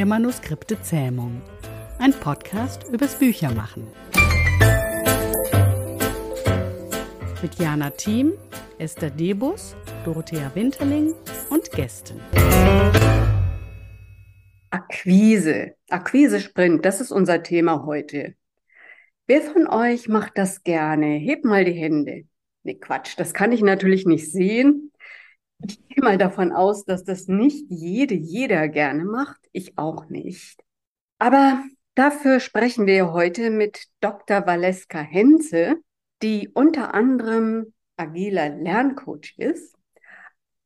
der Manuskripte Zähmung. Ein Podcast übers Büchermachen. Mit Jana Thiem, Esther Debus, Dorothea Winterling und Gästen. Akquise, Akquise-Sprint, das ist unser Thema heute. Wer von euch macht das gerne? Hebt mal die Hände. Nee, Quatsch, das kann ich natürlich nicht sehen. Ich gehe mal davon aus, dass das nicht jede, jeder gerne macht. Ich auch nicht. Aber dafür sprechen wir heute mit Dr. Valeska Henze, die unter anderem agiler Lerncoach ist.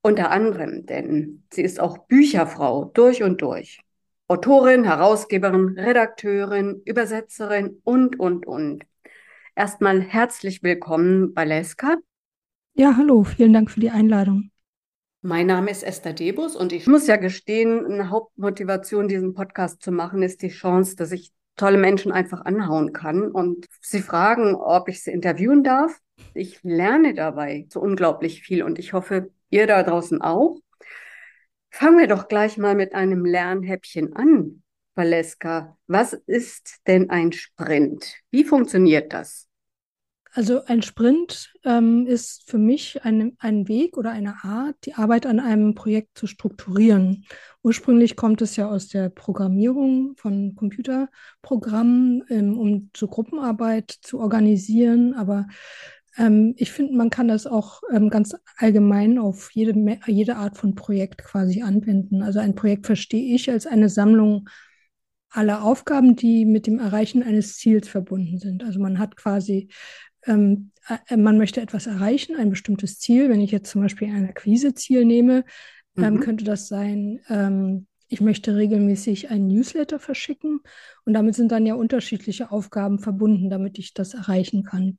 Unter anderem, denn sie ist auch Bücherfrau durch und durch. Autorin, Herausgeberin, Redakteurin, Übersetzerin und, und, und. Erstmal herzlich willkommen, Valeska. Ja, hallo, vielen Dank für die Einladung. Mein Name ist Esther Debus und ich muss ja gestehen, eine Hauptmotivation, diesen Podcast zu machen, ist die Chance, dass ich tolle Menschen einfach anhauen kann und sie fragen, ob ich sie interviewen darf. Ich lerne dabei so unglaublich viel und ich hoffe, ihr da draußen auch. Fangen wir doch gleich mal mit einem Lernhäppchen an, Valeska. Was ist denn ein Sprint? Wie funktioniert das? Also ein Sprint ähm, ist für mich ein, ein Weg oder eine Art, die Arbeit an einem Projekt zu strukturieren. Ursprünglich kommt es ja aus der Programmierung von Computerprogrammen, ähm, um so Gruppenarbeit zu organisieren. Aber ähm, ich finde, man kann das auch ähm, ganz allgemein auf jede, jede Art von Projekt quasi anwenden. Also ein Projekt verstehe ich als eine Sammlung aller Aufgaben, die mit dem Erreichen eines Ziels verbunden sind. Also man hat quasi ähm, äh, man möchte etwas erreichen, ein bestimmtes Ziel. Wenn ich jetzt zum Beispiel ein Akquise-Ziel nehme, dann mhm. könnte das sein, ähm, ich möchte regelmäßig einen Newsletter verschicken und damit sind dann ja unterschiedliche Aufgaben verbunden, damit ich das erreichen kann.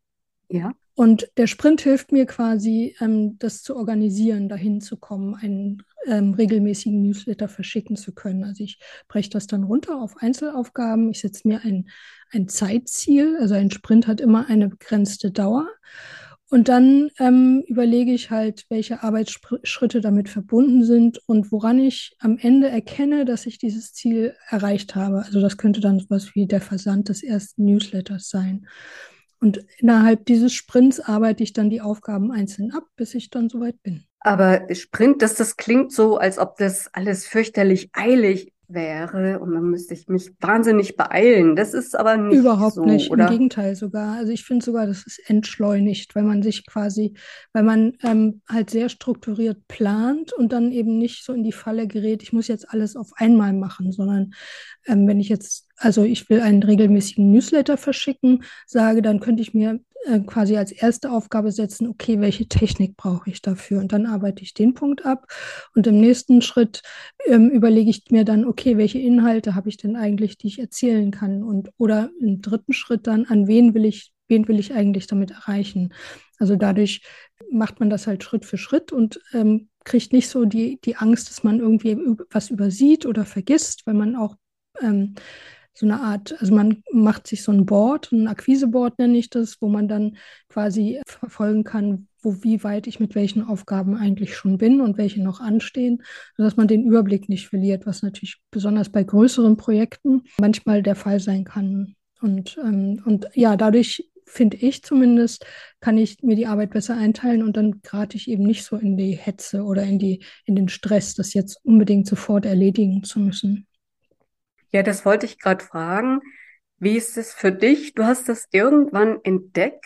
Ja. Und der Sprint hilft mir quasi, ähm, das zu organisieren, dahin zu kommen, einen ähm, regelmäßigen Newsletter verschicken zu können. Also ich breche das dann runter auf Einzelaufgaben. Ich setze mir ein, ein Zeitziel. Also ein Sprint hat immer eine begrenzte Dauer. Und dann ähm, überlege ich halt, welche Arbeitsschritte damit verbunden sind und woran ich am Ende erkenne, dass ich dieses Ziel erreicht habe. Also das könnte dann sowas wie der Versand des ersten Newsletters sein. Und innerhalb dieses Sprints arbeite ich dann die Aufgaben einzeln ab, bis ich dann soweit bin. Aber Sprint, das, das klingt so, als ob das alles fürchterlich eilig wäre und dann müsste ich mich wahnsinnig beeilen. Das ist aber nicht Überhaupt so, nicht, oder? im Gegenteil sogar. Also ich finde sogar, das ist entschleunigt, weil man sich quasi, weil man ähm, halt sehr strukturiert plant und dann eben nicht so in die Falle gerät, ich muss jetzt alles auf einmal machen, sondern ähm, wenn ich jetzt, also ich will einen regelmäßigen Newsletter verschicken, sage, dann könnte ich mir äh, quasi als erste Aufgabe setzen, okay, welche Technik brauche ich dafür? Und dann arbeite ich den Punkt ab. Und im nächsten Schritt ähm, überlege ich mir dann, okay, welche Inhalte habe ich denn eigentlich, die ich erzählen kann? Und oder im dritten Schritt dann, an wen will ich, wen will ich eigentlich damit erreichen? Also dadurch macht man das halt Schritt für Schritt und ähm, kriegt nicht so die, die Angst, dass man irgendwie was übersieht oder vergisst, weil man auch ähm, so eine Art, also man macht sich so ein Board, ein Akquiseboard nenne ich das, wo man dann quasi verfolgen kann, wo wie weit ich mit welchen Aufgaben eigentlich schon bin und welche noch anstehen, sodass man den Überblick nicht verliert, was natürlich besonders bei größeren Projekten manchmal der Fall sein kann. Und, ähm, und ja, dadurch finde ich zumindest, kann ich mir die Arbeit besser einteilen und dann gerate ich eben nicht so in die Hetze oder in die, in den Stress, das jetzt unbedingt sofort erledigen zu müssen. Ja, das wollte ich gerade fragen. Wie ist es für dich? Du hast das irgendwann entdeckt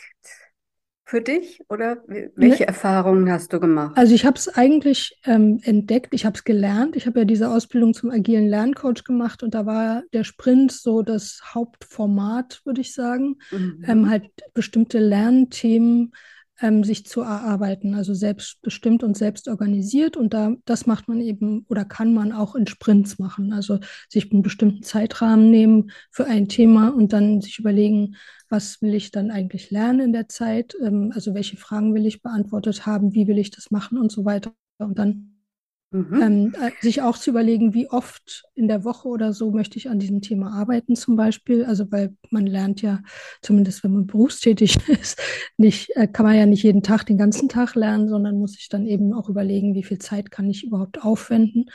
für dich oder welche ne? Erfahrungen hast du gemacht? Also ich habe es eigentlich ähm, entdeckt, ich habe es gelernt. Ich habe ja diese Ausbildung zum agilen Lerncoach gemacht und da war der Sprint so das Hauptformat, würde ich sagen. Mhm. Ähm, halt bestimmte Lernthemen ähm, sich zu erarbeiten, also selbstbestimmt und selbst organisiert. Und da, das macht man eben oder kann man auch in Sprints machen. Also sich einen bestimmten Zeitrahmen nehmen für ein Thema und dann sich überlegen, was will ich dann eigentlich lernen in der Zeit? Ähm, also welche Fragen will ich beantwortet haben? Wie will ich das machen und so weiter. Und dann Mhm. Ähm, äh, sich auch zu überlegen, wie oft in der Woche oder so möchte ich an diesem Thema arbeiten zum Beispiel. Also weil man lernt ja, zumindest wenn man berufstätig ist, nicht, äh, kann man ja nicht jeden Tag den ganzen Tag lernen, sondern muss sich dann eben auch überlegen, wie viel Zeit kann ich überhaupt aufwenden.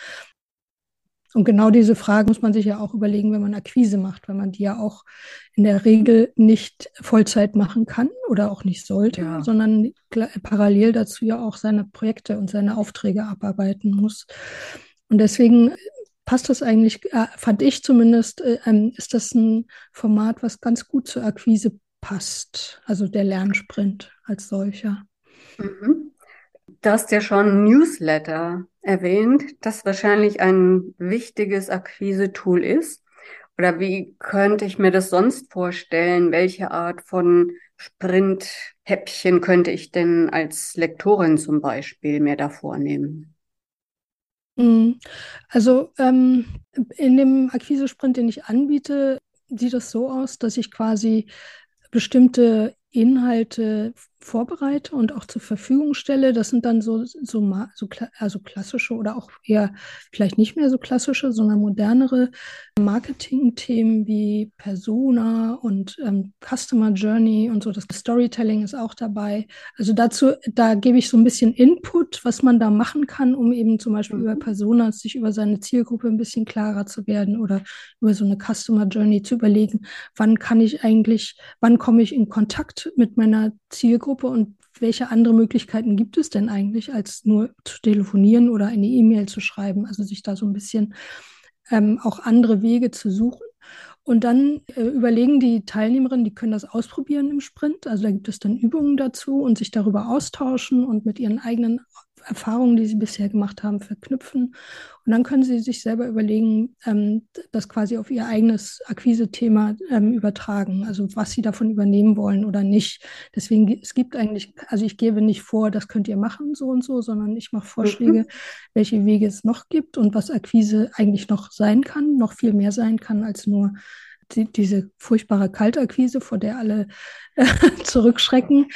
Und genau diese Frage muss man sich ja auch überlegen, wenn man Akquise macht, weil man die ja auch in der Regel nicht Vollzeit machen kann oder auch nicht sollte, ja. sondern parallel dazu ja auch seine Projekte und seine Aufträge abarbeiten muss. Und deswegen passt das eigentlich, äh, fand ich zumindest, äh, ähm, ist das ein Format, was ganz gut zur Akquise passt, also der Lernsprint als solcher. Mhm. Du hast ja schon Newsletter erwähnt, das wahrscheinlich ein wichtiges Akquise-Tool ist. Oder wie könnte ich mir das sonst vorstellen? Welche Art von Sprint-Häppchen könnte ich denn als Lektorin zum Beispiel mir da vornehmen? Mhm. Also ähm, in dem Akquise-Sprint, den ich anbiete, sieht das so aus, dass ich quasi bestimmte Inhalte vorbereite und auch zur Verfügung stelle. Das sind dann so, so, so also klassische oder auch eher vielleicht nicht mehr so klassische, sondern modernere Marketing-Themen wie Persona und ähm, Customer Journey und so. Das Storytelling ist auch dabei. Also dazu, da gebe ich so ein bisschen Input, was man da machen kann, um eben zum Beispiel mhm. über Personas sich über seine Zielgruppe ein bisschen klarer zu werden oder über so eine Customer Journey zu überlegen, wann kann ich eigentlich, wann komme ich in Kontakt mit meiner Zielgruppe und welche andere Möglichkeiten gibt es denn eigentlich, als nur zu telefonieren oder eine E-Mail zu schreiben? Also sich da so ein bisschen ähm, auch andere Wege zu suchen. Und dann äh, überlegen die Teilnehmerinnen, die können das ausprobieren im Sprint. Also da gibt es dann Übungen dazu und sich darüber austauschen und mit ihren eigenen Erfahrungen, die sie bisher gemacht haben, verknüpfen. Und dann können sie sich selber überlegen, ähm, das quasi auf ihr eigenes Akquise-Thema ähm, übertragen, also was sie davon übernehmen wollen oder nicht. Deswegen, es gibt eigentlich, also ich gebe nicht vor, das könnt ihr machen, so und so, sondern ich mache Vorschläge, mhm. welche Wege es noch gibt und was Akquise eigentlich noch sein kann, noch viel mehr sein kann als nur die, diese furchtbare Kaltakquise, vor der alle äh, zurückschrecken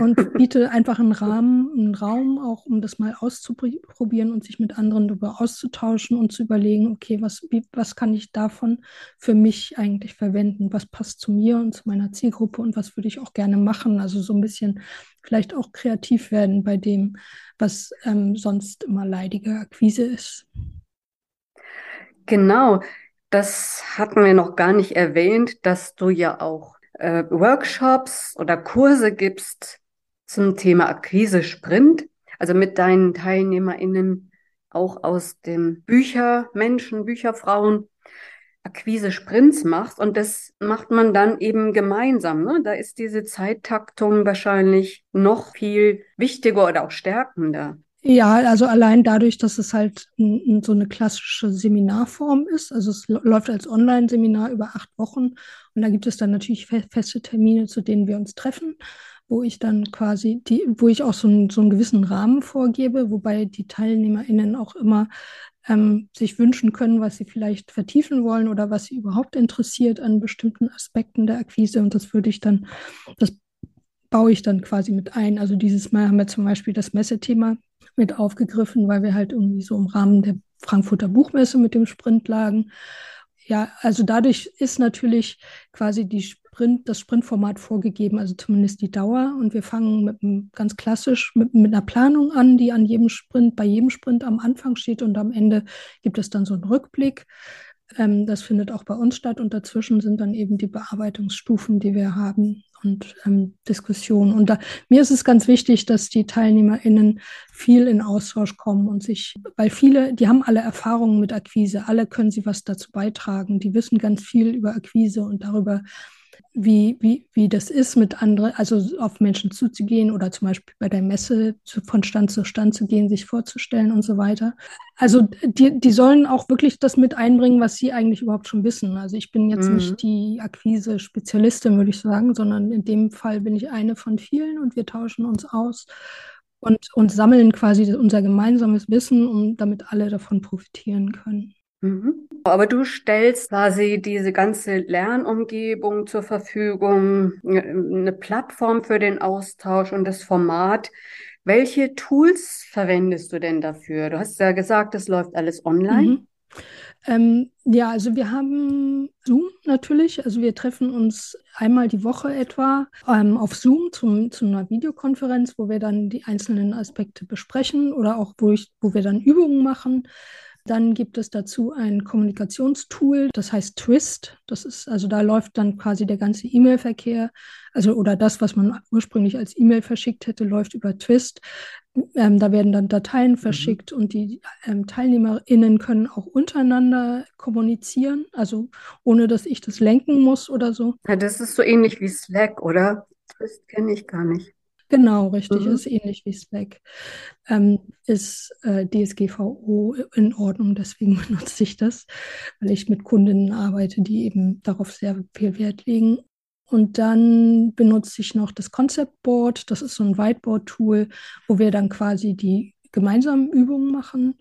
und biete einfach einen Rahmen, einen Raum auch, um das mal auszuprobieren und sich mit anderen darüber auszutauschen und zu überlegen, okay, was, wie, was kann ich davon für mich eigentlich verwenden? Was passt zu mir und zu meiner Zielgruppe und was würde ich auch gerne machen? Also so ein bisschen vielleicht auch kreativ werden bei dem, was ähm, sonst immer leidige Akquise ist. Genau. Das hatten wir noch gar nicht erwähnt, dass du ja auch äh, Workshops oder Kurse gibst zum Thema Akquise Sprint, also mit deinen TeilnehmerInnen auch aus dem Büchermenschen, Bücherfrauen Akquise Sprints machst und das macht man dann eben gemeinsam. Ne? Da ist diese Zeittaktung wahrscheinlich noch viel wichtiger oder auch stärkender. Ja, also allein dadurch, dass es halt so eine klassische Seminarform ist. Also es läuft als Online-Seminar über acht Wochen und da gibt es dann natürlich feste Termine, zu denen wir uns treffen, wo ich dann quasi die, wo ich auch so einen, so einen gewissen Rahmen vorgebe, wobei die TeilnehmerInnen auch immer ähm, sich wünschen können, was sie vielleicht vertiefen wollen oder was sie überhaupt interessiert an bestimmten Aspekten der Akquise. Und das würde ich dann, das baue ich dann quasi mit ein. Also dieses Mal haben wir zum Beispiel das Messethema mit aufgegriffen, weil wir halt irgendwie so im Rahmen der Frankfurter Buchmesse mit dem Sprint lagen. Ja, also dadurch ist natürlich quasi die Sprint, das Sprintformat vorgegeben, also zumindest die Dauer. Und wir fangen mit einem, ganz klassisch mit, mit einer Planung an, die an jedem Sprint, bei jedem Sprint am Anfang steht und am Ende gibt es dann so einen Rückblick. Ähm, das findet auch bei uns statt und dazwischen sind dann eben die Bearbeitungsstufen, die wir haben und ähm, Diskussionen. Und da, mir ist es ganz wichtig, dass die TeilnehmerInnen viel in Austausch kommen und sich, weil viele, die haben alle Erfahrungen mit Akquise, alle können sie was dazu beitragen, die wissen ganz viel über Akquise und darüber, wie, wie, wie das ist, mit anderen, also auf Menschen zuzugehen oder zum Beispiel bei der Messe zu, von Stand zu Stand zu gehen, sich vorzustellen und so weiter. Also die, die sollen auch wirklich das mit einbringen, was sie eigentlich überhaupt schon wissen. Also ich bin jetzt mhm. nicht die Akquise-Spezialistin, würde ich sagen, sondern in dem Fall bin ich eine von vielen und wir tauschen uns aus und, und sammeln quasi unser gemeinsames Wissen, um damit alle davon profitieren können. Mhm. Aber du stellst quasi diese ganze Lernumgebung zur Verfügung, eine Plattform für den Austausch und das Format. Welche Tools verwendest du denn dafür? Du hast ja gesagt, das läuft alles online. Mhm. Ähm, ja, also wir haben Zoom natürlich. Also wir treffen uns einmal die Woche etwa ähm, auf Zoom zum, zu einer Videokonferenz, wo wir dann die einzelnen Aspekte besprechen oder auch wo, ich, wo wir dann Übungen machen. Dann gibt es dazu ein Kommunikationstool, das heißt Twist. Das ist, also da läuft dann quasi der ganze E-Mail-Verkehr, also oder das, was man ursprünglich als E-Mail verschickt hätte, läuft über Twist. Ähm, da werden dann Dateien mhm. verschickt mhm. und die ähm, TeilnehmerInnen können auch untereinander kommunizieren, also ohne dass ich das lenken muss oder so. Ja, das ist so ähnlich wie Slack, oder? Twist kenne ich gar nicht. Genau, richtig, mhm. ist ähnlich wie Slack. Ähm, ist äh, DSGVO in Ordnung, deswegen benutze ich das, weil ich mit Kundinnen arbeite, die eben darauf sehr viel Wert legen. Und dann benutze ich noch das Concept Board, das ist so ein Whiteboard-Tool, wo wir dann quasi die gemeinsamen Übungen machen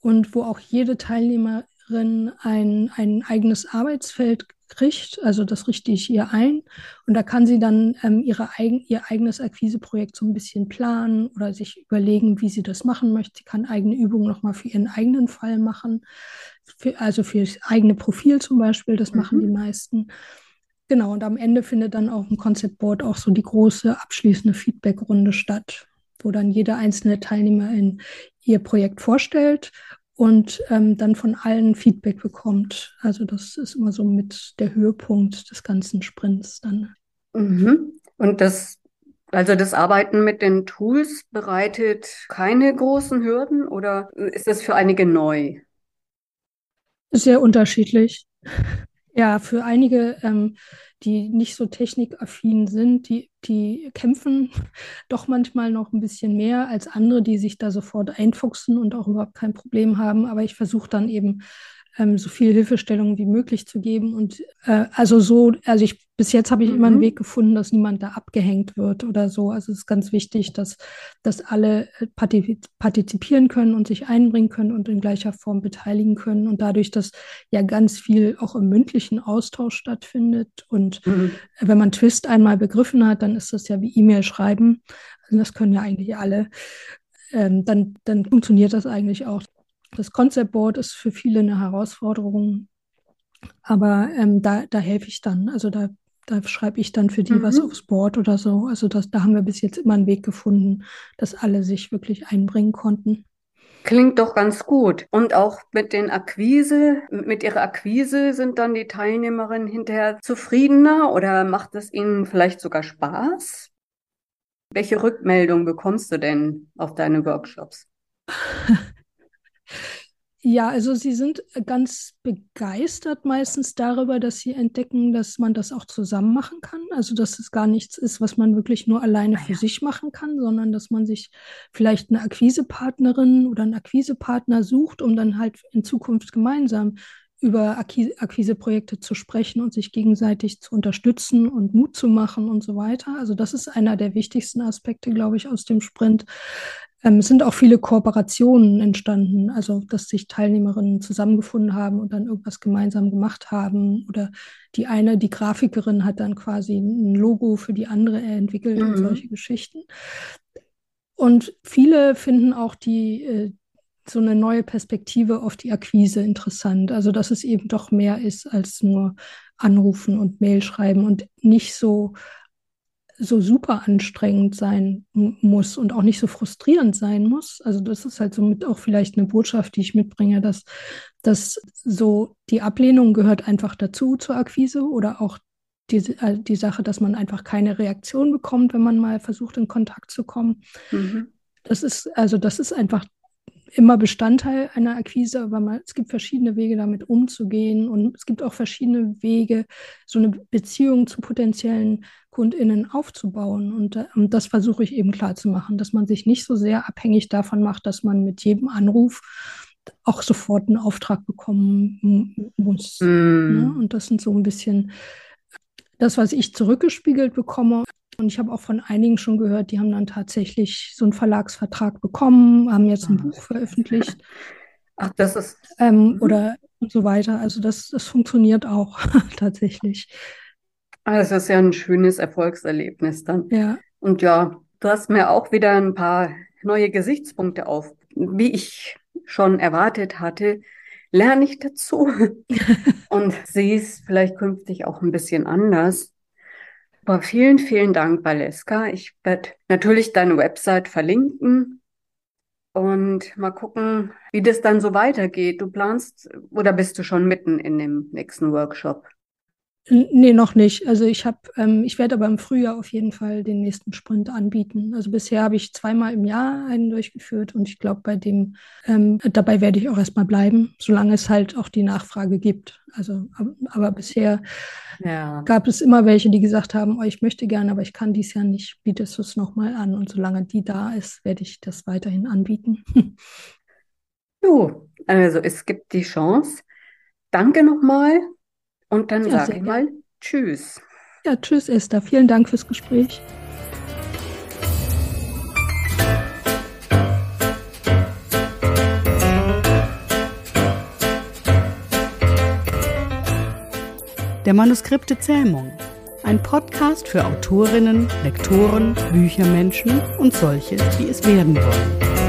und wo auch jede Teilnehmerin ein, ein eigenes Arbeitsfeld kriegt. Also das richte ich ihr ein. Und da kann sie dann ähm, ihre eigen, ihr eigenes Akquiseprojekt so ein bisschen planen oder sich überlegen, wie sie das machen möchte. Sie kann eigene Übungen nochmal für ihren eigenen Fall machen. Für, also für das eigene Profil zum Beispiel, das mhm. machen die meisten. Genau, und am Ende findet dann auf dem Concept Board auch so die große abschließende Feedbackrunde statt, wo dann jeder einzelne Teilnehmer in ihr Projekt vorstellt und ähm, dann von allen Feedback bekommt. Also das ist immer so mit der Höhepunkt des ganzen Sprints dann. Mhm. Und das, also das Arbeiten mit den Tools bereitet keine großen Hürden oder ist das für einige neu? Sehr unterschiedlich. Ja, für einige, ähm, die nicht so technikaffin sind, die, die kämpfen doch manchmal noch ein bisschen mehr als andere, die sich da sofort einfuchsen und auch überhaupt kein Problem haben. Aber ich versuche dann eben ähm, so viel Hilfestellung wie möglich zu geben. Und äh, also so, also ich bis jetzt habe ich mhm. immer einen mhm. Weg gefunden, dass niemand da abgehängt wird oder so. Also es ist ganz wichtig, dass, dass alle äh, partizipieren können und sich einbringen können und in gleicher Form beteiligen können. Und dadurch, dass ja ganz viel auch im mündlichen Austausch stattfindet. Und mhm. wenn man Twist einmal begriffen hat, dann ist das ja wie E-Mail schreiben. Also das können ja eigentlich alle. Ähm, dann, dann funktioniert das eigentlich auch. Das Concept Board ist für viele eine Herausforderung, aber ähm, da, da helfe ich dann. Also da, da schreibe ich dann für die mhm. was aufs Board oder so. Also das, da haben wir bis jetzt immer einen Weg gefunden, dass alle sich wirklich einbringen konnten. Klingt doch ganz gut. Und auch mit den Akquise, mit ihrer Akquise sind dann die Teilnehmerinnen hinterher zufriedener oder macht es ihnen vielleicht sogar Spaß? Welche Rückmeldung bekommst du denn auf deine Workshops? Ja, also sie sind ganz begeistert meistens darüber, dass sie entdecken, dass man das auch zusammen machen kann. Also dass es gar nichts ist, was man wirklich nur alleine für sich machen kann, sondern dass man sich vielleicht eine Akquisepartnerin oder einen Akquisepartner sucht, um dann halt in Zukunft gemeinsam über Akquiseprojekte zu sprechen und sich gegenseitig zu unterstützen und Mut zu machen und so weiter. Also das ist einer der wichtigsten Aspekte, glaube ich, aus dem Sprint. Ähm, es sind auch viele Kooperationen entstanden, also dass sich Teilnehmerinnen zusammengefunden haben und dann irgendwas gemeinsam gemacht haben. Oder die eine, die Grafikerin, hat dann quasi ein Logo für die andere entwickelt mhm. und solche Geschichten. Und viele finden auch die, äh, so eine neue Perspektive auf die Akquise interessant. Also dass es eben doch mehr ist als nur anrufen und Mail schreiben und nicht so so super anstrengend sein muss und auch nicht so frustrierend sein muss. Also das ist halt somit auch vielleicht eine Botschaft, die ich mitbringe, dass, dass so die Ablehnung gehört einfach dazu zur Akquise oder auch die, die Sache, dass man einfach keine Reaktion bekommt, wenn man mal versucht, in Kontakt zu kommen. Mhm. Das ist, also das ist einfach immer Bestandteil einer Akquise, aber man, es gibt verschiedene Wege, damit umzugehen und es gibt auch verschiedene Wege, so eine Beziehung zu potenziellen KundInnen aufzubauen. Und, äh, und das versuche ich eben klar zu machen, dass man sich nicht so sehr abhängig davon macht, dass man mit jedem Anruf auch sofort einen Auftrag bekommen muss. Mm. Ne? Und das sind so ein bisschen das, was ich zurückgespiegelt bekomme. Und ich habe auch von einigen schon gehört, die haben dann tatsächlich so einen Verlagsvertrag bekommen, haben jetzt ein ah. Buch veröffentlicht. Ach, das ist. Ähm, mhm. oder und so weiter. Also das, das funktioniert auch tatsächlich. Ah, das ist ja ein schönes Erfolgserlebnis dann. Ja. Und ja, du hast mir auch wieder ein paar neue Gesichtspunkte auf. Wie ich schon erwartet hatte, lerne ich dazu und sehe es vielleicht künftig auch ein bisschen anders. Aber vielen, vielen Dank, Valeska. Ich werde natürlich deine Website verlinken. und mal gucken, wie das dann so weitergeht. Du planst oder bist du schon mitten in dem nächsten Workshop? Nee, noch nicht. Also ich habe, ähm, ich werde aber im Frühjahr auf jeden Fall den nächsten Sprint anbieten. Also bisher habe ich zweimal im Jahr einen durchgeführt und ich glaube, bei dem, ähm, dabei werde ich auch erstmal bleiben, solange es halt auch die Nachfrage gibt. Also, aber, aber bisher ja. gab es immer welche, die gesagt haben, oh, ich möchte gerne, aber ich kann dies Jahr nicht, bietest du es nochmal an. Und solange die da ist, werde ich das weiterhin anbieten. Jo, also es gibt die Chance. Danke nochmal und dann ja, sage ich mal Tschüss. Ja, tschüss, Esther. Vielen Dank fürs Gespräch. Der Manuskripte Zähmung. Ein Podcast für Autorinnen, Lektoren, Büchermenschen und solche, die es werden wollen.